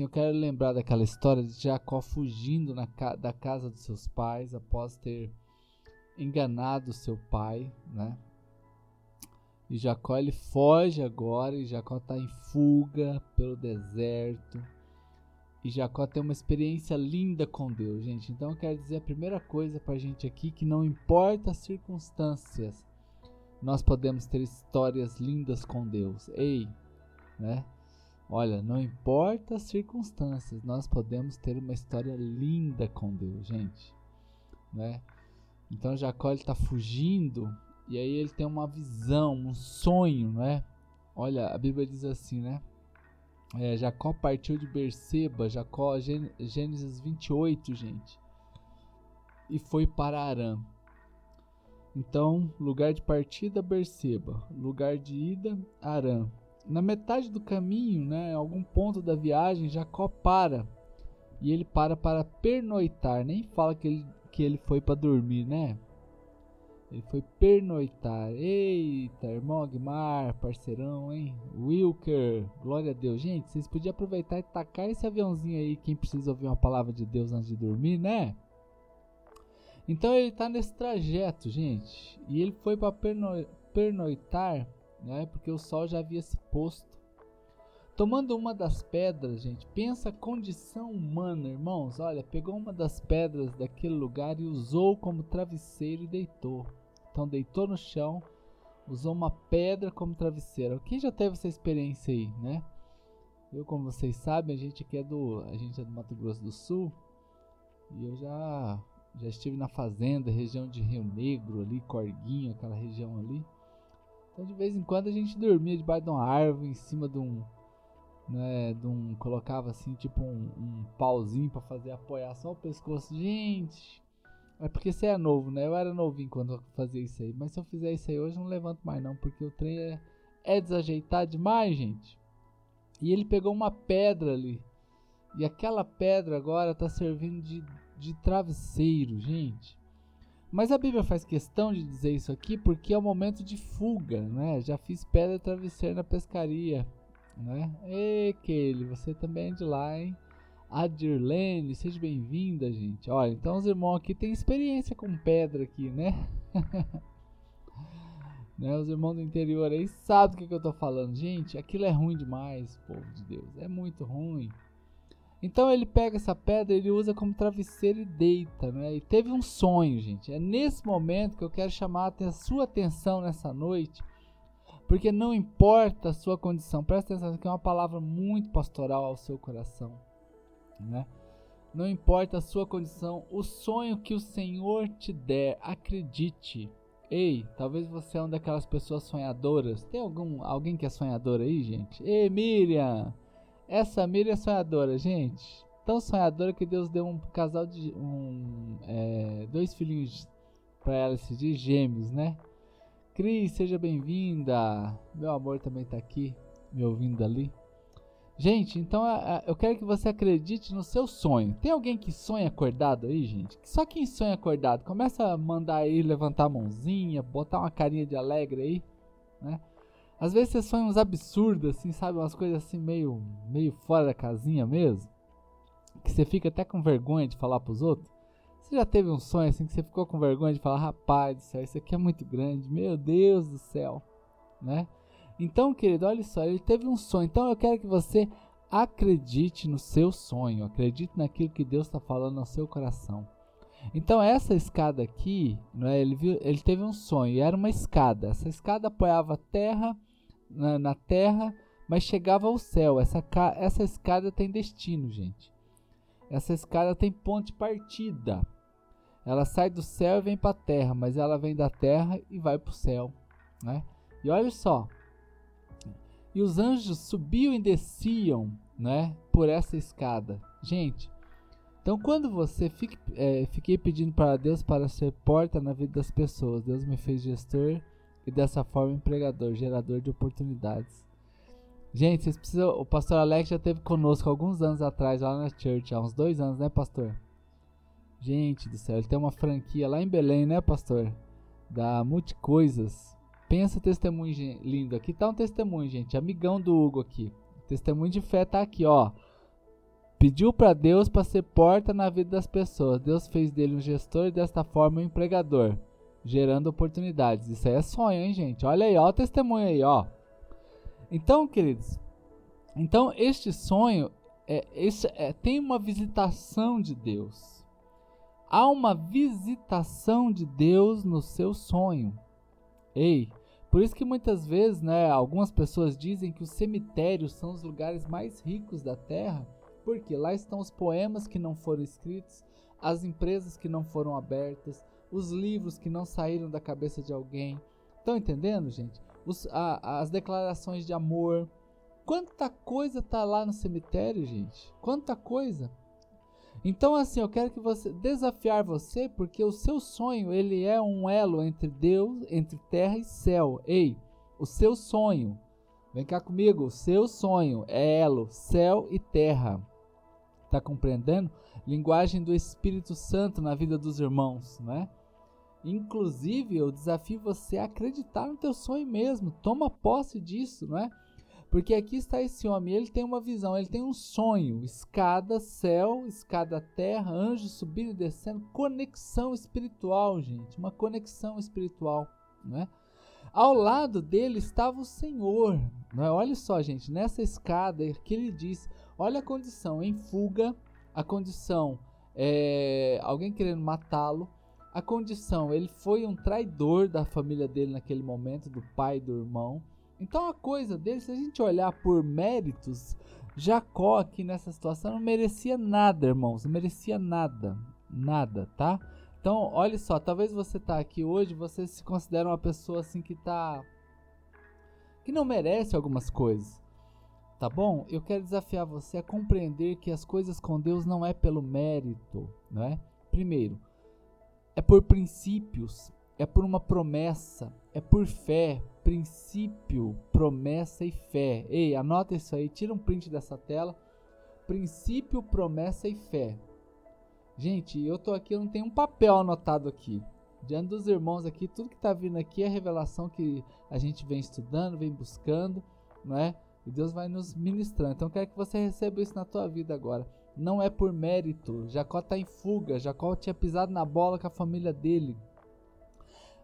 Eu quero lembrar daquela história de Jacó fugindo na, da casa dos seus pais após ter enganado seu pai, né? E Jacó ele foge agora e Jacó está em fuga pelo deserto. E Jacó tem uma experiência linda com Deus, gente. Então eu quero dizer a primeira coisa para a gente aqui que não importa as circunstâncias, nós podemos ter histórias lindas com Deus. Ei, né? Olha, não importa as circunstâncias, nós podemos ter uma história linda com Deus, gente, né? Então Jacó está fugindo e aí ele tem uma visão, um sonho, né? Olha, a Bíblia diz assim, né? É, Jacó partiu de Berseba, Jacó, Gênesis 28, gente, e foi para Arã. Então, lugar de partida, Berseba, lugar de ida, Arã. Na metade do caminho, né, em algum ponto da viagem, Jacó para e ele para para pernoitar. Nem fala que ele, que ele foi para dormir, né? Ele foi pernoitar. Eita, irmão Aguimar, parceirão, hein? Wilker, glória a Deus. Gente, vocês podiam aproveitar e tacar esse aviãozinho aí, quem precisa ouvir uma palavra de Deus antes de dormir, né? Então ele está nesse trajeto, gente. E ele foi para perno pernoitar, né? Porque o sol já havia se posto. Tomando uma das pedras, gente, pensa a condição humana, irmãos. Olha, pegou uma das pedras daquele lugar e usou como travesseiro e deitou. Então deitou no chão, usou uma pedra como travesseiro. Quem já teve essa experiência aí, né? Eu, como vocês sabem, a gente aqui é do, a gente é do Mato Grosso do Sul e eu já já estive na fazenda, região de Rio Negro ali, Corguinho, aquela região ali. Então de vez em quando a gente dormia debaixo de uma árvore, em cima de um, né, de um colocava assim tipo um, um pauzinho para fazer apoiar só o pescoço. Gente, é porque você é novo, né? Eu era novinho quando eu fazia isso aí. Mas se eu fizer isso aí hoje, eu não levanto mais não. Porque o trem é, é desajeitado demais, gente. E ele pegou uma pedra ali. E aquela pedra agora está servindo de, de travesseiro, gente. Mas a Bíblia faz questão de dizer isso aqui porque é o um momento de fuga, né? Já fiz pedra travesseiro na pescaria, né? Ei, Kelly, você também é de lá, hein? Adirlene, seja bem-vinda, gente. Olha, então os irmãos aqui têm experiência com pedra aqui, né? né? Os irmãos do interior aí sabem do que eu tô falando. Gente, aquilo é ruim demais, povo de Deus. É muito ruim. Então ele pega essa pedra, ele usa como travesseiro e deita, né? E teve um sonho, gente. É nesse momento que eu quero chamar a sua atenção nessa noite. Porque não importa a sua condição, presta atenção, que é uma palavra muito pastoral ao seu coração né? Não importa a sua condição, o sonho que o Senhor te der, acredite. Ei, talvez você é uma daquelas pessoas sonhadoras. Tem algum alguém que é sonhador aí, gente? Ei, Miriam! Essa Miriam é sonhadora, gente. Tão sonhadora que Deus deu um casal de um, é, dois filhinhos para ela esses dias, gêmeos, né? Cris, seja bem-vinda. Meu amor também tá aqui, me ouvindo ali. Gente, então eu quero que você acredite no seu sonho. Tem alguém que sonha acordado aí, gente? Só quem sonha acordado, começa a mandar aí levantar a mãozinha, botar uma carinha de alegre aí, né? Às vezes você sonha uns absurdos, assim, sabe? Umas coisas assim meio, meio fora da casinha mesmo. Que você fica até com vergonha de falar pros outros. Você já teve um sonho assim que você ficou com vergonha de falar, rapaz do céu, isso aqui é muito grande, meu Deus do céu, né? Então, querido, olha só, ele teve um sonho. Então, eu quero que você acredite no seu sonho, acredite naquilo que Deus está falando no seu coração. Então, essa escada aqui, é, ele, viu, ele teve um sonho, era uma escada. Essa escada apoiava a terra, na, na terra, mas chegava ao céu. Essa, essa escada tem destino, gente. Essa escada tem ponto de partida. Ela sai do céu e vem para a terra, mas ela vem da terra e vai para o céu. Né? E olha só, e os anjos subiam e desciam, né, por essa escada. Gente, então quando você fique, é, fiquei pedindo para Deus para ser porta na vida das pessoas, Deus me fez gestor e dessa forma empregador, gerador de oportunidades. Gente, vocês precisam. O pastor Alex já teve conosco alguns anos atrás lá na church, há uns dois anos, né, pastor? Gente do céu, ele tem uma franquia lá em Belém, né, pastor? Da Multicoisas. Pensa testemunho lindo. Aqui tá um testemunho, gente. Amigão do Hugo aqui. Testemunho de fé tá aqui, ó. Pediu para Deus para ser porta na vida das pessoas. Deus fez dele um gestor e desta forma um empregador, gerando oportunidades. Isso aí é sonho, hein, gente? Olha aí, ó o testemunho aí, ó. Então, queridos, então este sonho é, esse, é, tem uma visitação de Deus. Há uma visitação de Deus no seu sonho. Ei, por isso que muitas vezes, né, algumas pessoas dizem que os cemitérios são os lugares mais ricos da terra porque lá estão os poemas que não foram escritos, as empresas que não foram abertas, os livros que não saíram da cabeça de alguém. Estão entendendo, gente? Os, a, as declarações de amor. Quanta coisa tá lá no cemitério, gente? Quanta coisa. Então, assim, eu quero que você desafiar você, porque o seu sonho ele é um elo entre Deus, entre terra e céu. Ei, o seu sonho, vem cá comigo, o seu sonho é elo, céu e terra. Está compreendendo? Linguagem do Espírito Santo na vida dos irmãos, né? Inclusive, eu desafio você a acreditar no teu sonho mesmo. Toma posse disso, não é? Porque aqui está esse homem, ele tem uma visão, ele tem um sonho, escada céu, escada terra, anjos subindo e descendo, conexão espiritual, gente, uma conexão espiritual, né? Ao lado dele estava o Senhor, não é? Olha só, gente, nessa escada que ele diz, Olha a condição em fuga, a condição é alguém querendo matá-lo, a condição ele foi um traidor da família dele naquele momento, do pai e do irmão. Então a coisa dele, se a gente olhar por méritos, Jacó aqui nessa situação não merecia nada, irmãos, não merecia nada, nada, tá? Então, olha só, talvez você tá aqui hoje, você se considera uma pessoa assim que tá que não merece algumas coisas tá bom? Eu quero desafiar você a compreender que as coisas com Deus não é pelo mérito, não é? Primeiro, é por princípios, é por uma promessa, é por fé, princípio, promessa e fé. Ei, anota isso aí, tira um print dessa tela. Princípio, promessa e fé. Gente, eu tô aqui, eu não tenho um papel anotado aqui. Diante dos irmãos aqui, tudo que tá vindo aqui é revelação que a gente vem estudando, vem buscando, não é? E Deus vai nos ministrando. Então eu quero que você receba isso na tua vida agora. Não é por mérito. Jacó está em fuga. Jacó tinha pisado na bola com a família dele.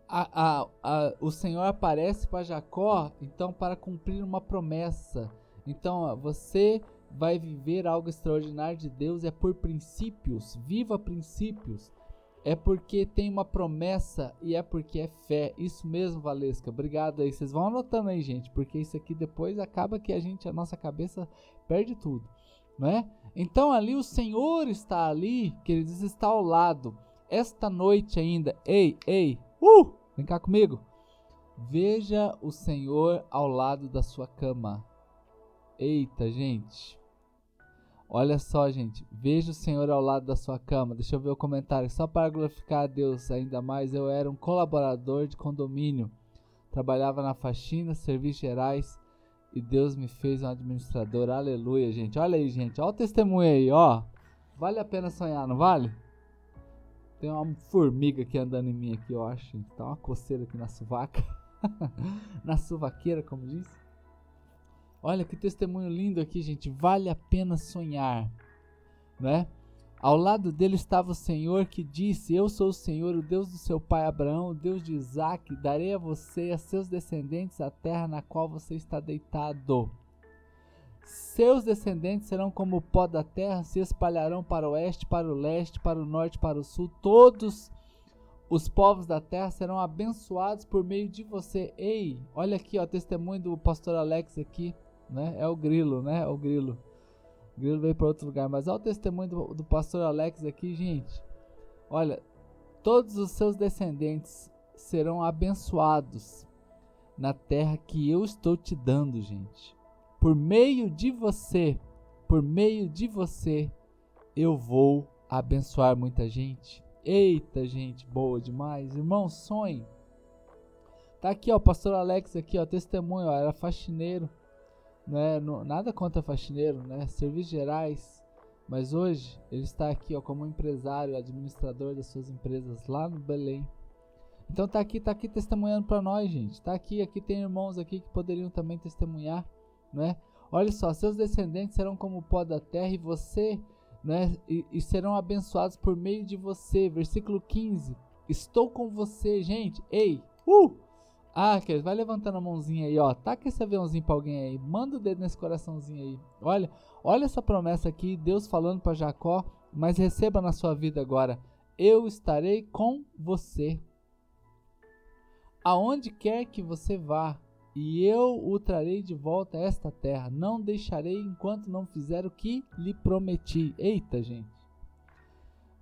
A, a, a, o Senhor aparece para Jacó, então, para cumprir uma promessa. Então, você vai viver algo extraordinário de Deus é por princípios. Viva princípios é porque tem uma promessa e é porque é fé. Isso mesmo, Valesca. Obrigado aí. Vocês vão anotando aí, gente, porque isso aqui depois acaba que a gente, a nossa cabeça perde tudo, não é? Então ali o Senhor está ali, que ele diz está ao lado. Esta noite ainda, ei, ei, uh, vem cá comigo. Veja o Senhor ao lado da sua cama. Eita, gente. Olha só, gente. Veja o Senhor ao lado da sua cama. Deixa eu ver o comentário. Só para glorificar a Deus ainda mais, eu era um colaborador de condomínio. Trabalhava na faxina, serviços gerais. E Deus me fez um administrador. Aleluia, gente. Olha aí, gente. Olha o testemunho aí, ó. Vale a pena sonhar, não vale? Tem uma formiga aqui andando em mim aqui, eu acho. Tá uma coceira aqui na suvaca. na suvaqueira, como diz. Olha que testemunho lindo aqui, gente. Vale a pena sonhar, né? Ao lado dele estava o Senhor que disse: Eu sou o Senhor, o Deus do seu pai Abraão, o Deus de Isaac. Darei a você e a seus descendentes a terra na qual você está deitado. Seus descendentes serão como o pó da terra, se espalharão para o oeste, para o leste, para o norte, para o sul. Todos os povos da terra serão abençoados por meio de você. Ei, olha aqui, ó, testemunho do pastor Alex aqui né? É o grilo, né? É o grilo. Grilo veio para outro lugar. Mas olha o testemunho do, do pastor Alex aqui, gente. Olha, todos os seus descendentes serão abençoados na terra que eu estou te dando, gente. Por meio de você, por meio de você, eu vou abençoar muita gente. Eita, gente, boa demais. Irmão, sonhe. Tá aqui, ó, o pastor Alex aqui, ó, testemunho, ó, era faxineiro né, no, nada contra faxineiro, né, serviços gerais, mas hoje ele está aqui ó, como empresário, administrador das suas empresas lá no Belém. Então tá aqui, tá aqui testemunhando para nós, gente. Tá aqui, aqui tem irmãos aqui que poderiam também testemunhar, né? Olha só, seus descendentes serão como o pó da terra e você, né, e, e serão abençoados por meio de você. Versículo 15. Estou com você, gente. Ei, uh! Querido, vai levantando a mãozinha aí, ó. Taca esse aviãozinho pra alguém aí. Manda o dedo nesse coraçãozinho aí. Olha, olha essa promessa aqui, Deus falando para Jacó, mas receba na sua vida agora. Eu estarei com você. Aonde quer que você vá, e eu o trarei de volta a esta terra. Não deixarei enquanto não fizer o que lhe prometi. Eita, gente.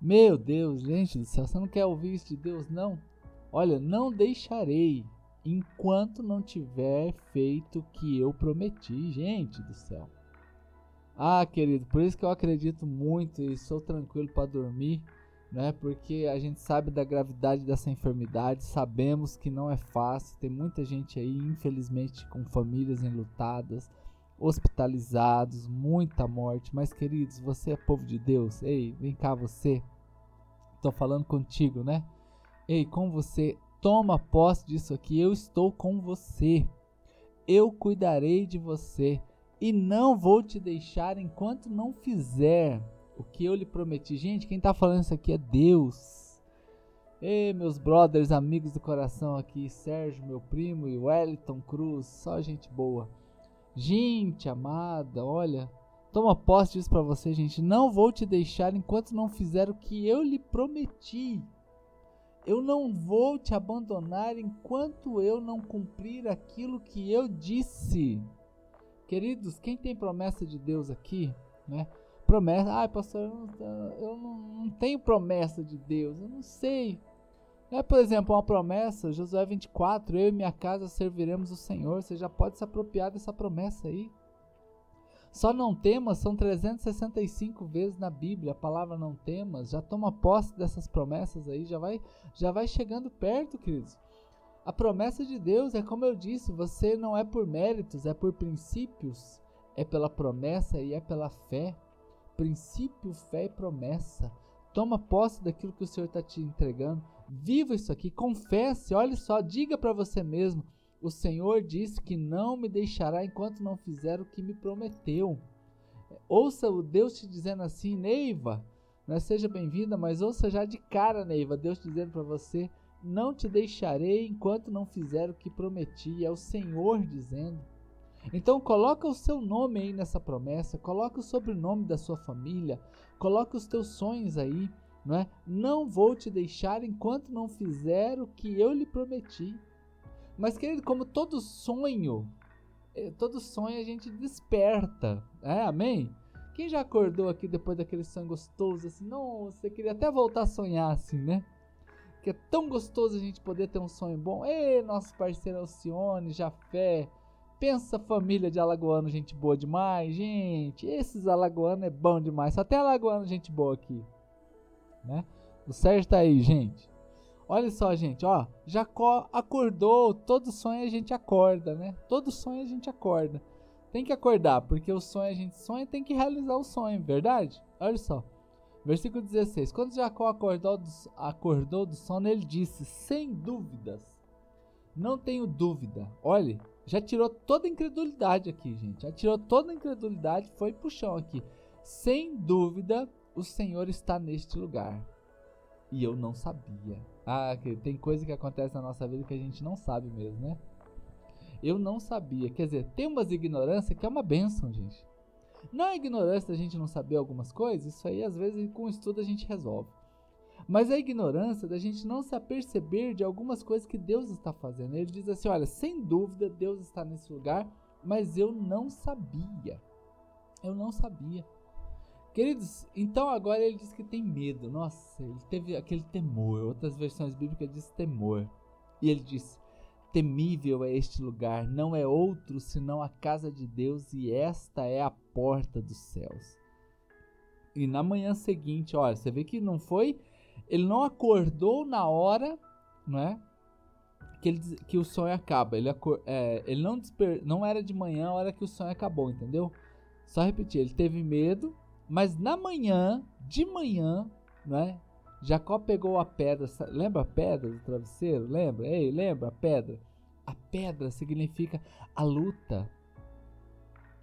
Meu Deus, gente do céu, você não quer ouvir isso de Deus, não? Olha, não deixarei enquanto não tiver feito o que eu prometi, gente do céu. Ah, querido, por isso que eu acredito muito e sou tranquilo para dormir, né? Porque a gente sabe da gravidade dessa enfermidade, sabemos que não é fácil. Tem muita gente aí, infelizmente, com famílias enlutadas, hospitalizados, muita morte. Mas, queridos, você é povo de Deus. Ei, vem cá, você. Tô falando contigo, né? Ei, com você Toma posse disso aqui. Eu estou com você. Eu cuidarei de você e não vou te deixar enquanto não fizer o que eu lhe prometi. Gente, quem está falando isso aqui é Deus. Ei, meus brothers, amigos do coração aqui, Sérgio, meu primo e Wellington Cruz, só gente boa. Gente amada, olha, toma posse disso para você, gente. Não vou te deixar enquanto não fizer o que eu lhe prometi. Eu não vou te abandonar enquanto eu não cumprir aquilo que eu disse. Queridos, quem tem promessa de Deus aqui, né? Promessa, ai pastor, eu, não, eu não tenho promessa de Deus, eu não sei. É, por exemplo, uma promessa, Josué 24, eu e minha casa serviremos o Senhor. Você já pode se apropriar dessa promessa aí. Só não temas são 365 vezes na Bíblia, a palavra não temas, já toma posse dessas promessas aí, já vai, já vai chegando perto, queridos. A promessa de Deus é como eu disse, você não é por méritos, é por princípios, é pela promessa e é pela fé. Princípio, fé e promessa. Toma posse daquilo que o Senhor está te entregando. Viva isso aqui, confesse, olhe só, diga para você mesmo: o Senhor disse que não me deixará enquanto não fizer o que me prometeu. Ouça o Deus te dizendo assim, Neiva, não é, seja bem-vinda, mas ouça já de cara, Neiva, Deus dizendo para você, não te deixarei enquanto não fizer o que prometi. É o Senhor dizendo. Então coloca o seu nome aí nessa promessa, coloca o sobrenome da sua família, coloca os teus sonhos aí, não é? Não vou te deixar enquanto não fizer o que eu lhe prometi. Mas, querido, como todo sonho, é, todo sonho a gente desperta. É, amém? Quem já acordou aqui depois daquele sonho gostoso, assim, não, você queria até voltar a sonhar assim, né? Que é tão gostoso a gente poder ter um sonho bom. Ei, nosso parceiro Alcione, Jafé, pensa família de alagoano, gente boa demais, gente. Esses alagoanos é bom demais. Só tem alagoano, gente boa aqui, né? O Sérgio tá aí, gente. Olha só, gente, ó. Jacó acordou. Todo sonho a gente acorda, né? Todo sonho a gente acorda. Tem que acordar, porque o sonho a gente sonha tem que realizar o sonho, verdade? Olha só. Versículo 16. Quando Jacó acordou do, acordou do sono, ele disse: Sem dúvidas, não tenho dúvida. Olha, já tirou toda a incredulidade aqui, gente. Já tirou toda a incredulidade, foi pro chão aqui. Sem dúvida, o Senhor está neste lugar. E eu não sabia. Ah, tem coisa que acontece na nossa vida que a gente não sabe mesmo, né? Eu não sabia. Quer dizer, tem umas ignorâncias que é uma benção, gente. Não é ignorância da gente não saber algumas coisas, isso aí às vezes com estudo a gente resolve. Mas a ignorância da gente não se aperceber de algumas coisas que Deus está fazendo. Ele diz assim: olha, sem dúvida Deus está nesse lugar, mas eu não sabia. Eu não sabia. Queridos, então agora ele diz que tem medo. Nossa, ele teve aquele temor. Outras versões bíblicas diz temor. E ele diz: Temível é este lugar, não é outro senão a casa de Deus, e esta é a porta dos céus. E na manhã seguinte, olha, você vê que não foi, ele não acordou na hora, não é? Que, ele, que o sonho acaba. Ele, é, ele não, desper, não era de manhã a hora que o sonho acabou, entendeu? Só repetir, ele teve medo, mas na manhã, de manhã, né? Jacó pegou a pedra, lembra a pedra do travesseiro? Lembra? Ei, lembra a pedra? A pedra significa a luta.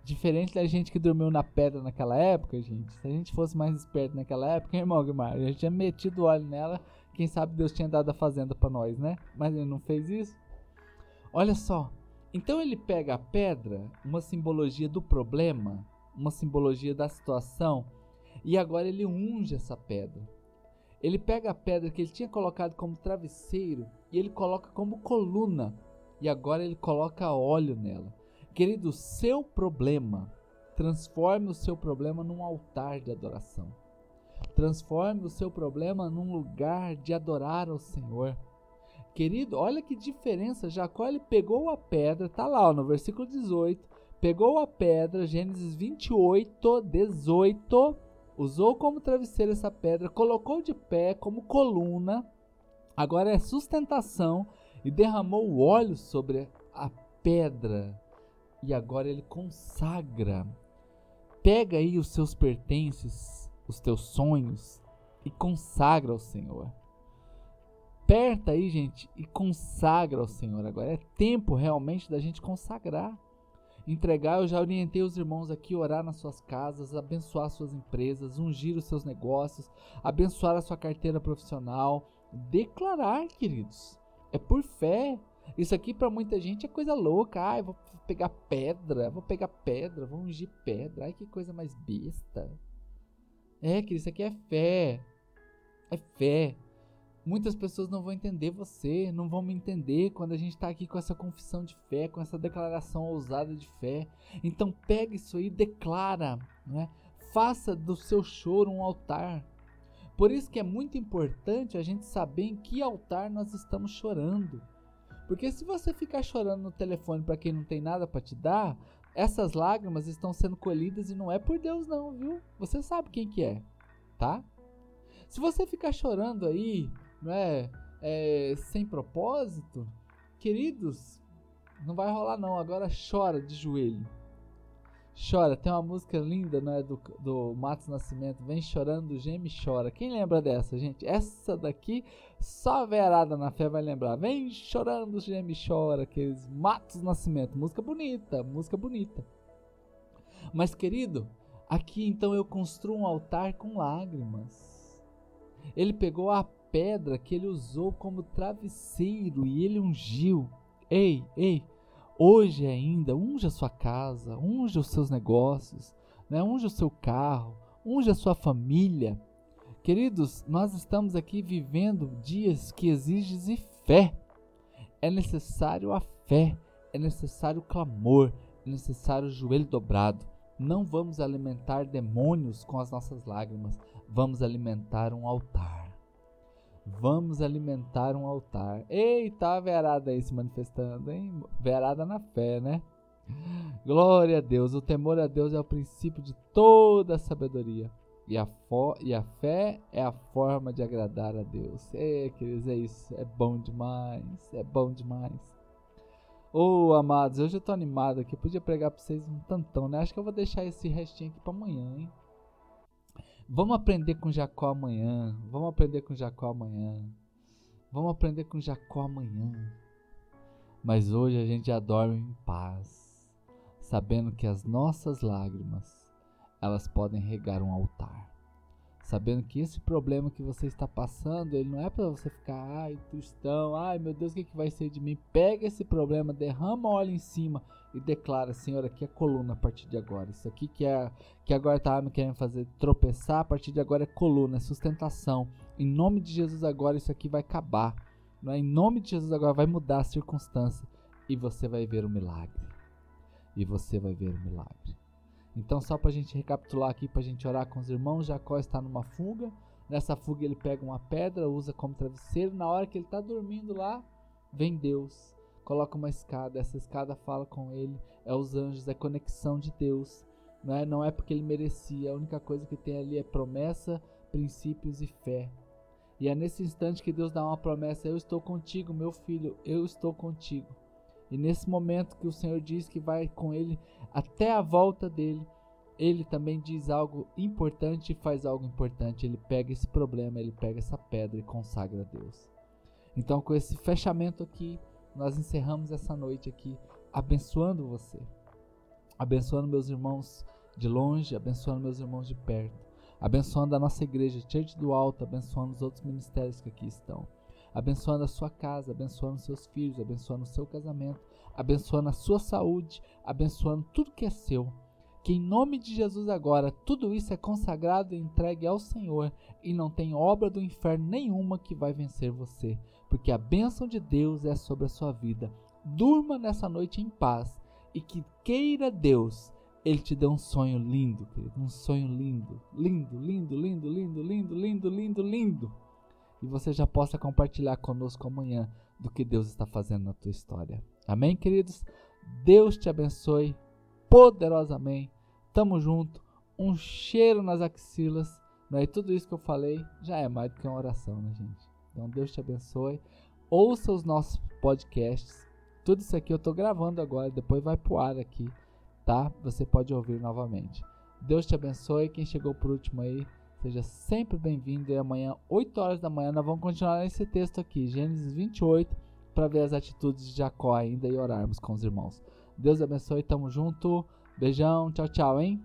Diferente da gente que dormiu na pedra naquela época, gente. Se a gente fosse mais esperto naquela época, irmão Guimar, a gente tinha metido óleo nela. Quem sabe Deus tinha dado a fazenda para nós, né? Mas ele não fez isso. Olha só. Então ele pega a pedra, uma simbologia do problema, uma simbologia da situação, e agora ele unge essa pedra. Ele pega a pedra que ele tinha colocado como travesseiro e ele coloca como coluna, e agora ele coloca óleo nela. Querido, seu problema, transforme o seu problema num altar de adoração. Transforme o seu problema num lugar de adorar ao Senhor. Querido, olha que diferença. Jacó ele pegou a pedra, tá lá ó, no versículo 18. Pegou a pedra, Gênesis 28, 18. Usou como travesseiro essa pedra, colocou de pé como coluna. Agora é sustentação e derramou óleo sobre a pedra e agora ele consagra. Pega aí os seus pertences, os teus sonhos e consagra ao Senhor. Aperta aí, gente, e consagra ao Senhor. Agora é tempo realmente da gente consagrar. Entregar, eu já orientei os irmãos aqui orar nas suas casas, abençoar suas empresas, ungir os seus negócios, abençoar a sua carteira profissional, declarar, queridos. É por fé, isso aqui para muita gente é coisa louca. Ai, vou pegar pedra, vou pegar pedra, vou ungir pedra. Ai, que coisa mais besta. É, que isso aqui é fé. É fé. Muitas pessoas não vão entender você, não vão me entender quando a gente está aqui com essa confissão de fé, com essa declaração ousada de fé. Então pega isso aí, declara, né? faça do seu choro um altar. Por isso que é muito importante a gente saber em que altar nós estamos chorando. Porque se você ficar chorando no telefone para quem não tem nada para te dar, essas lágrimas estão sendo colhidas e não é por Deus não, viu? Você sabe quem que é, tá? Se você ficar chorando aí, não é, é sem propósito, queridos, não vai rolar não. Agora chora de joelho. Chora, tem uma música linda, né, do, do Matos Nascimento, Vem Chorando, Geme Chora. Quem lembra dessa, gente? Essa daqui, só a verada na fé vai lembrar. Vem Chorando, Geme Chora, aqueles Matos Nascimento. Música bonita, música bonita. Mas, querido, aqui então eu construo um altar com lágrimas. Ele pegou a pedra que ele usou como travesseiro e ele ungiu. Ei, ei, Hoje ainda, unja a sua casa, unja os seus negócios, né? unja o seu carro, unja a sua família. Queridos, nós estamos aqui vivendo dias que exigem fé. É necessário a fé, é necessário o clamor, é necessário o joelho dobrado. Não vamos alimentar demônios com as nossas lágrimas, vamos alimentar um altar. Vamos alimentar um altar. Eita, a verada aí se manifestando, hein? Verada na fé, né? Glória a Deus. O temor a Deus é o princípio de toda a sabedoria. E a, e a fé é a forma de agradar a Deus. É, queridos, é isso. É bom demais. É bom demais. Ô, oh, amados, hoje eu tô animado aqui. Podia pregar pra vocês um tantão, né? Acho que eu vou deixar esse restinho aqui pra amanhã, hein? Vamos aprender com Jacó amanhã. Vamos aprender com Jacó amanhã. Vamos aprender com Jacó amanhã. Mas hoje a gente já dorme em paz, sabendo que as nossas lágrimas, elas podem regar um altar sabendo que esse problema que você está passando, ele não é para você ficar, ai, tristão, ai, meu Deus, o que, que vai ser de mim? Pega esse problema, derrama óleo em cima e declara, Senhor, aqui é coluna a partir de agora. Isso aqui que é que agora tá me querendo fazer tropeçar, a partir de agora é coluna, é sustentação. Em nome de Jesus agora isso aqui vai acabar. Não é? Em nome de Jesus agora vai mudar a circunstância e você vai ver o milagre. E você vai ver o milagre. Então, só para a gente recapitular aqui, para a gente orar com os irmãos, Jacó está numa fuga. Nessa fuga, ele pega uma pedra, usa como travesseiro. Na hora que ele está dormindo lá, vem Deus, coloca uma escada. Essa escada fala com ele, é os anjos, é conexão de Deus. Não é, não é porque ele merecia, a única coisa que tem ali é promessa, princípios e fé. E é nesse instante que Deus dá uma promessa: Eu estou contigo, meu filho, eu estou contigo. E nesse momento que o Senhor diz que vai com ele até a volta dele, ele também diz algo importante e faz algo importante. Ele pega esse problema, ele pega essa pedra e consagra a Deus. Então, com esse fechamento aqui, nós encerramos essa noite aqui abençoando você. abençoando meus irmãos de longe, abençoando meus irmãos de perto, abençoando a nossa igreja, Church do Alto, abençoando os outros ministérios que aqui estão, abençoando a sua casa, abençoando seus filhos, abençoando o seu casamento, abençoando a sua saúde, abençoando tudo que é seu. Que em nome de Jesus agora tudo isso é consagrado e entregue ao Senhor e não tem obra do inferno nenhuma que vai vencer você, porque a bênção de Deus é sobre a sua vida. Durma nessa noite em paz e que queira Deus ele te deu um sonho lindo, querido. Um sonho lindo. Lindo, lindo, lindo, lindo, lindo, lindo, lindo, lindo. E você já possa compartilhar conosco amanhã do que Deus está fazendo na tua história. Amém, queridos? Deus te abençoe poderosamente. Tamo junto. Um cheiro nas axilas. Né? E tudo isso que eu falei já é mais do que uma oração, né, gente? Então Deus te abençoe. Ouça os nossos podcasts. Tudo isso aqui eu tô gravando agora, depois vai pro ar aqui, tá? Você pode ouvir novamente. Deus te abençoe. Quem chegou por último aí, seja sempre bem-vindo. E amanhã, 8 horas da manhã, nós vamos continuar nesse texto aqui, Gênesis 28, para ver as atitudes de Jacó ainda e orarmos com os irmãos. Deus abençoe, tamo junto. Beijão, tchau, tchau, hein?